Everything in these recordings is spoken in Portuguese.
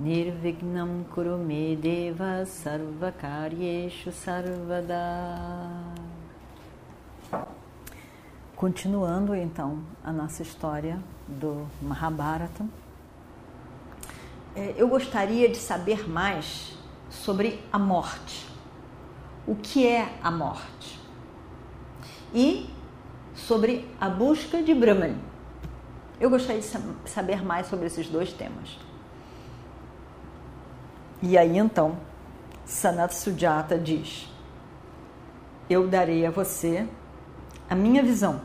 Nirvignam Kurumedeva Sarvakaryeshu Sarvada Continuando então a nossa história do Mahabharata, é, eu gostaria de saber mais sobre a morte. O que é a morte? E sobre a busca de Brahman. Eu gostaria de saber mais sobre esses dois temas. E aí então, Sanat Sujata diz: Eu darei a você a minha visão.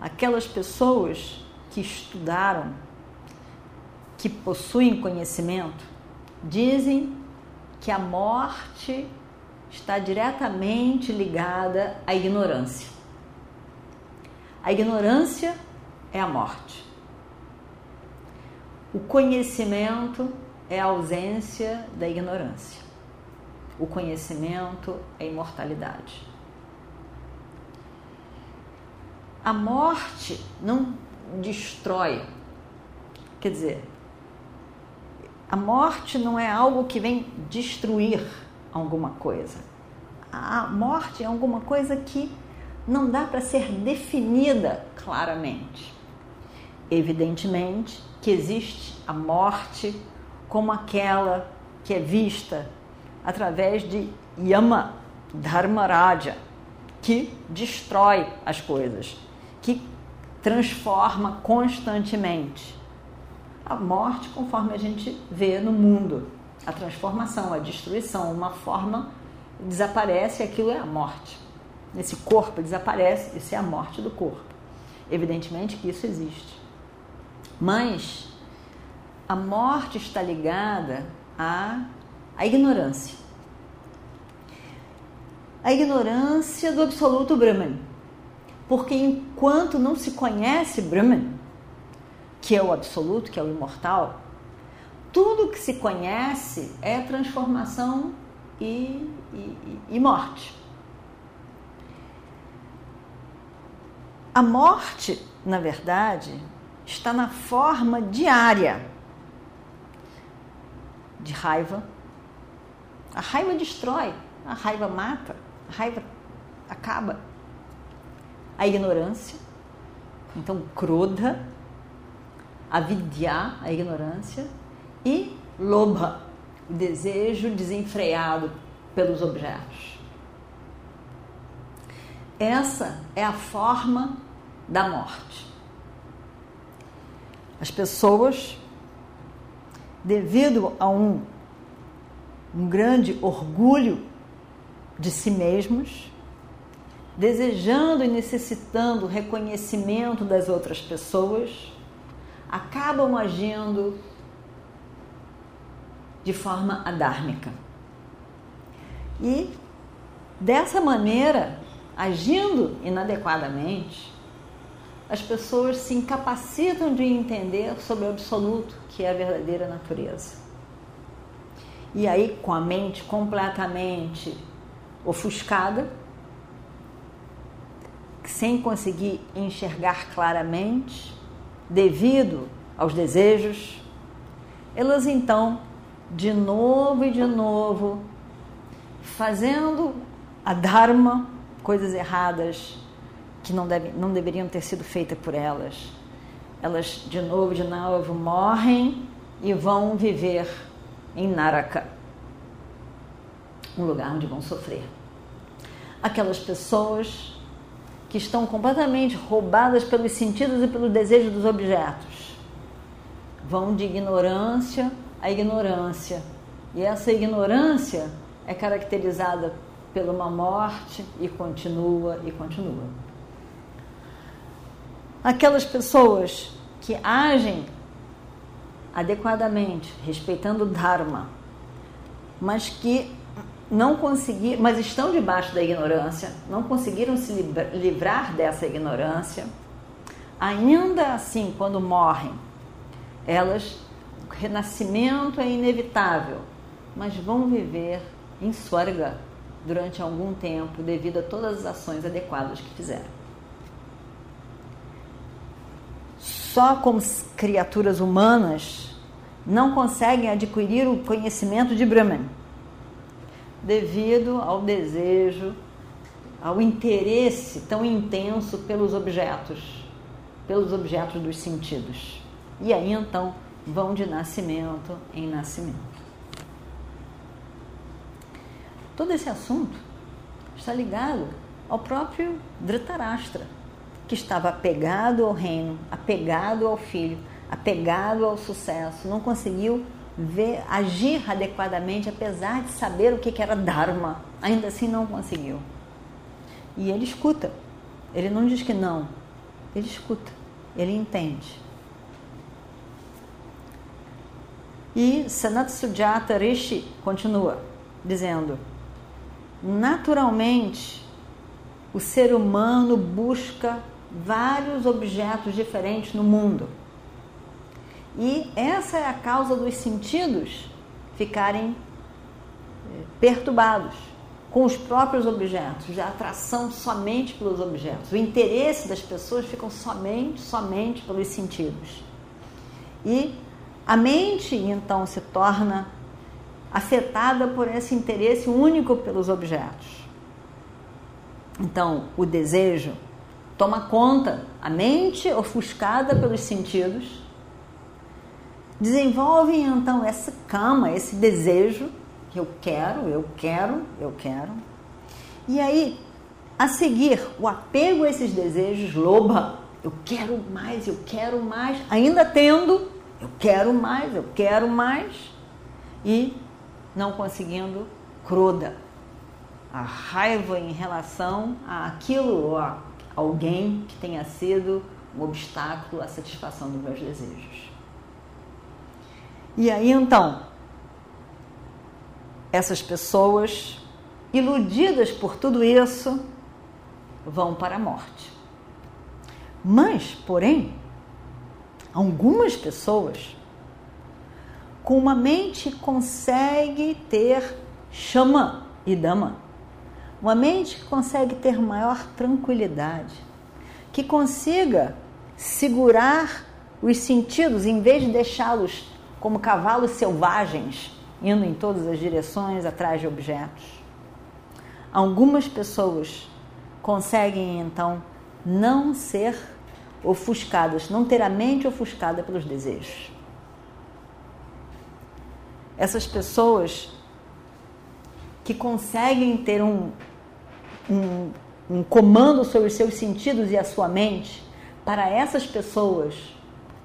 Aquelas pessoas que estudaram, que possuem conhecimento, dizem que a morte está diretamente ligada à ignorância. A ignorância é a morte. O conhecimento é a ausência da ignorância. O conhecimento é imortalidade. A morte não destrói. Quer dizer, a morte não é algo que vem destruir alguma coisa. A morte é alguma coisa que não dá para ser definida claramente. Evidentemente que existe a morte como aquela que é vista através de Yama Dharmaraja, que destrói as coisas, que transforma constantemente. A morte, conforme a gente vê no mundo, a transformação, a destruição, uma forma desaparece aquilo é a morte. Esse corpo desaparece, isso é a morte do corpo. Evidentemente que isso existe. Mas a morte está ligada à, à ignorância. A ignorância do absoluto Brahman porque enquanto não se conhece Brahman, que é o absoluto, que é o imortal, tudo que se conhece é transformação e, e, e morte. A morte, na verdade, está na forma diária de raiva. A raiva destrói, a raiva mata, a raiva acaba a ignorância, então krodha, a vidya, a ignorância, e lobha, o desejo desenfreado pelos objetos. Essa é a forma da morte. As pessoas, devido a um, um grande orgulho de si mesmos, desejando e necessitando reconhecimento das outras pessoas, acabam agindo de forma adármica. E dessa maneira, agindo inadequadamente, as pessoas se incapacitam de entender sobre o absoluto, que é a verdadeira natureza. E aí, com a mente completamente ofuscada, sem conseguir enxergar claramente, devido aos desejos, elas então, de novo e de novo, fazendo a Dharma, coisas erradas que não, deve, não deveriam ter sido feitas por elas, elas de novo, de novo morrem e vão viver em Naraka, um lugar onde vão sofrer. Aquelas pessoas que estão completamente roubadas pelos sentidos e pelo desejo dos objetos. Vão de ignorância a ignorância. E essa ignorância é caracterizada pela uma morte e continua e continua. Aquelas pessoas que agem adequadamente, respeitando o Dharma, mas que não conseguiram, mas estão debaixo da ignorância, não conseguiram se livrar dessa ignorância. Ainda assim, quando morrem, elas, o renascimento é inevitável, mas vão viver em Swarga durante algum tempo devido a todas as ações adequadas que fizeram. Só como criaturas humanas não conseguem adquirir o conhecimento de Brahman devido ao desejo, ao interesse tão intenso pelos objetos, pelos objetos dos sentidos. E aí então vão de nascimento em nascimento. Todo esse assunto está ligado ao próprio Dhritarashtra, que estava apegado ao reino, apegado ao filho, apegado ao sucesso, não conseguiu ver, agir adequadamente, apesar de saber o que era Dharma, ainda assim não conseguiu. E ele escuta, ele não diz que não, ele escuta, ele entende. E Sanat Sujata Rishi continua dizendo: naturalmente, o ser humano busca vários objetos diferentes no mundo e essa é a causa dos sentidos ficarem eh, perturbados com os próprios objetos, a atração somente pelos objetos. O interesse das pessoas fica somente, somente pelos sentidos. E a mente, então, se torna afetada por esse interesse único pelos objetos. Então, o desejo toma conta, a mente ofuscada pelos sentidos desenvolvem então essa cama, esse desejo que eu quero, eu quero, eu quero. E aí, a seguir, o apego a esses desejos, loba, eu quero mais, eu quero mais, ainda tendo, eu quero mais, eu quero mais, e não conseguindo, cruda. A raiva em relação àquilo a alguém que tenha sido um obstáculo à satisfação dos meus desejos. E aí então, essas pessoas, iludidas por tudo isso, vão para a morte. Mas, porém, algumas pessoas com uma mente consegue ter chama e dama. Uma mente que consegue ter maior tranquilidade, que consiga segurar os sentidos em vez de deixá-los como cavalos selvagens, indo em todas as direções atrás de objetos. Algumas pessoas conseguem então não ser ofuscadas, não ter a mente ofuscada pelos desejos. Essas pessoas que conseguem ter um, um, um comando sobre os seus sentidos e a sua mente, para essas pessoas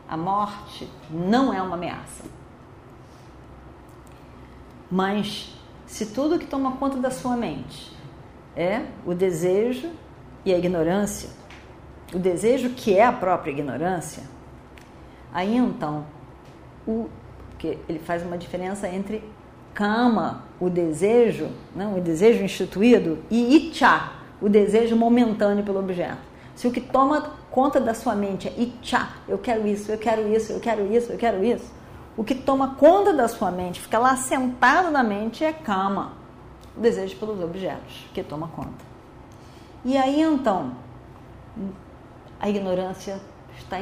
a morte não é uma ameaça. Mas se tudo que toma conta da sua mente é o desejo e a ignorância, o desejo que é a própria ignorância, aí então o que ele faz uma diferença entre kama, o desejo, não, o desejo instituído, e icha, o desejo momentâneo pelo objeto. Se o que toma conta da sua mente é itcha, eu quero isso, eu quero isso, eu quero isso, eu quero isso, o que toma conta da sua mente, fica lá sentado na mente é cama, o desejo pelos objetos que toma conta. E aí então, a ignorância está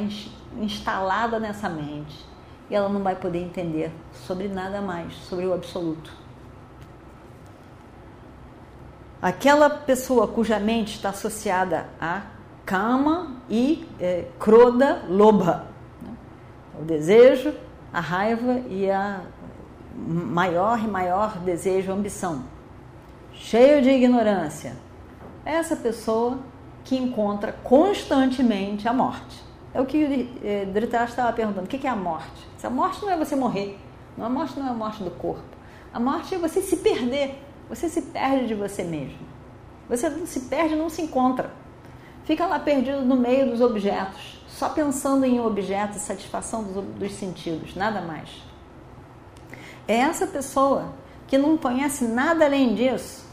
instalada nessa mente e ela não vai poder entender sobre nada mais, sobre o absoluto. Aquela pessoa cuja mente está associada a Kama e é, Kroda Loba. Né? O desejo, a raiva e a maior e maior desejo, ambição. Cheio de ignorância. Essa pessoa que encontra constantemente a morte. É o que é, Dhritarashtra estava perguntando. O que é a morte? A morte não é você morrer. A morte não é a morte do corpo. A morte é você se perder. Você se perde de você mesmo. Você não se perde, não se encontra fica lá perdido no meio dos objetos, só pensando em objetos, satisfação dos, dos sentidos, nada mais. É essa pessoa que não conhece nada além disso,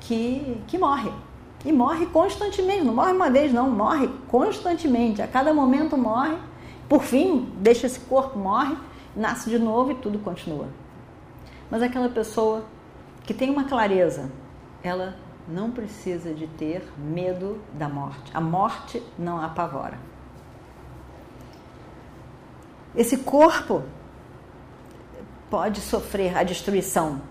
que, que morre. E morre constantemente, não morre uma vez, não, morre constantemente. A cada momento morre, por fim, deixa esse corpo, morre, nasce de novo e tudo continua. Mas aquela pessoa que tem uma clareza, ela não precisa de ter medo da morte. A morte não a apavora. Esse corpo pode sofrer a destruição.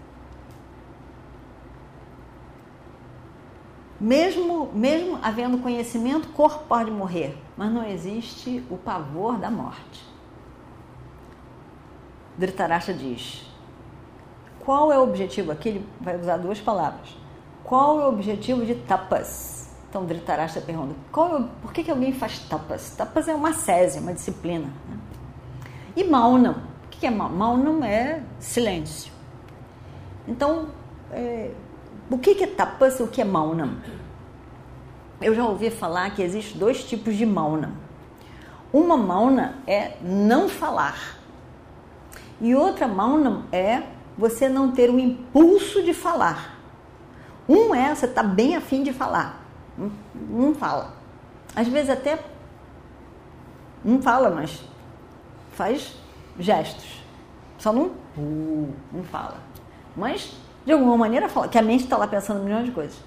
Mesmo, mesmo havendo conhecimento, o corpo pode morrer, mas não existe o pavor da morte. Dhritarashtra diz: qual é o objetivo? Aqui ele vai usar duas palavras. Qual é o objetivo de tapas? Então Dhritarashtra pergunta: qual é, por que, que alguém faz tapas? Tapas é uma sese, uma disciplina. Né? E maunam. O que é maunam? Maunam é silêncio. Então, é, o que é tapas e o que é maunam? Eu já ouvi falar que existem dois tipos de maunam. Uma mauna é não falar. E outra maunam é você não ter o impulso de falar. Um é você está bem afim de falar. Não fala. Às vezes até não fala, mas faz gestos. Só não, uh, não fala. Mas, de alguma maneira, fala, que a mente está lá pensando milhões de coisas.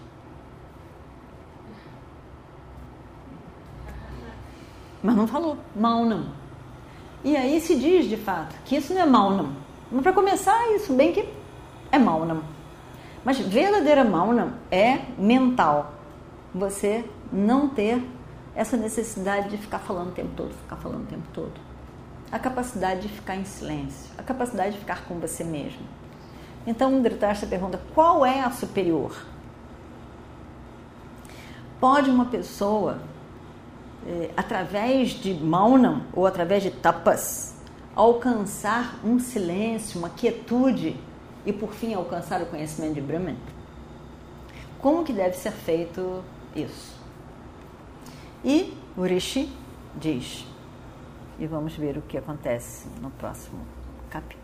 Mas não falou. Mal não. E aí se diz, de fato, que isso não é mal não. Mas para começar, isso bem que é mal não. Mas verdadeira mal não é mental. Você não ter essa necessidade de ficar falando o tempo todo, ficar falando o tempo todo a capacidade de ficar em silêncio, a capacidade de ficar com você mesmo. Então, Dhritarashtra pergunta: qual é a superior? Pode uma pessoa, eh, através de maunam ou através de tapas, alcançar um silêncio, uma quietude e, por fim, alcançar o conhecimento de Brahman? Como que deve ser feito isso? E o Rishi diz: e vamos ver o que acontece no próximo capítulo.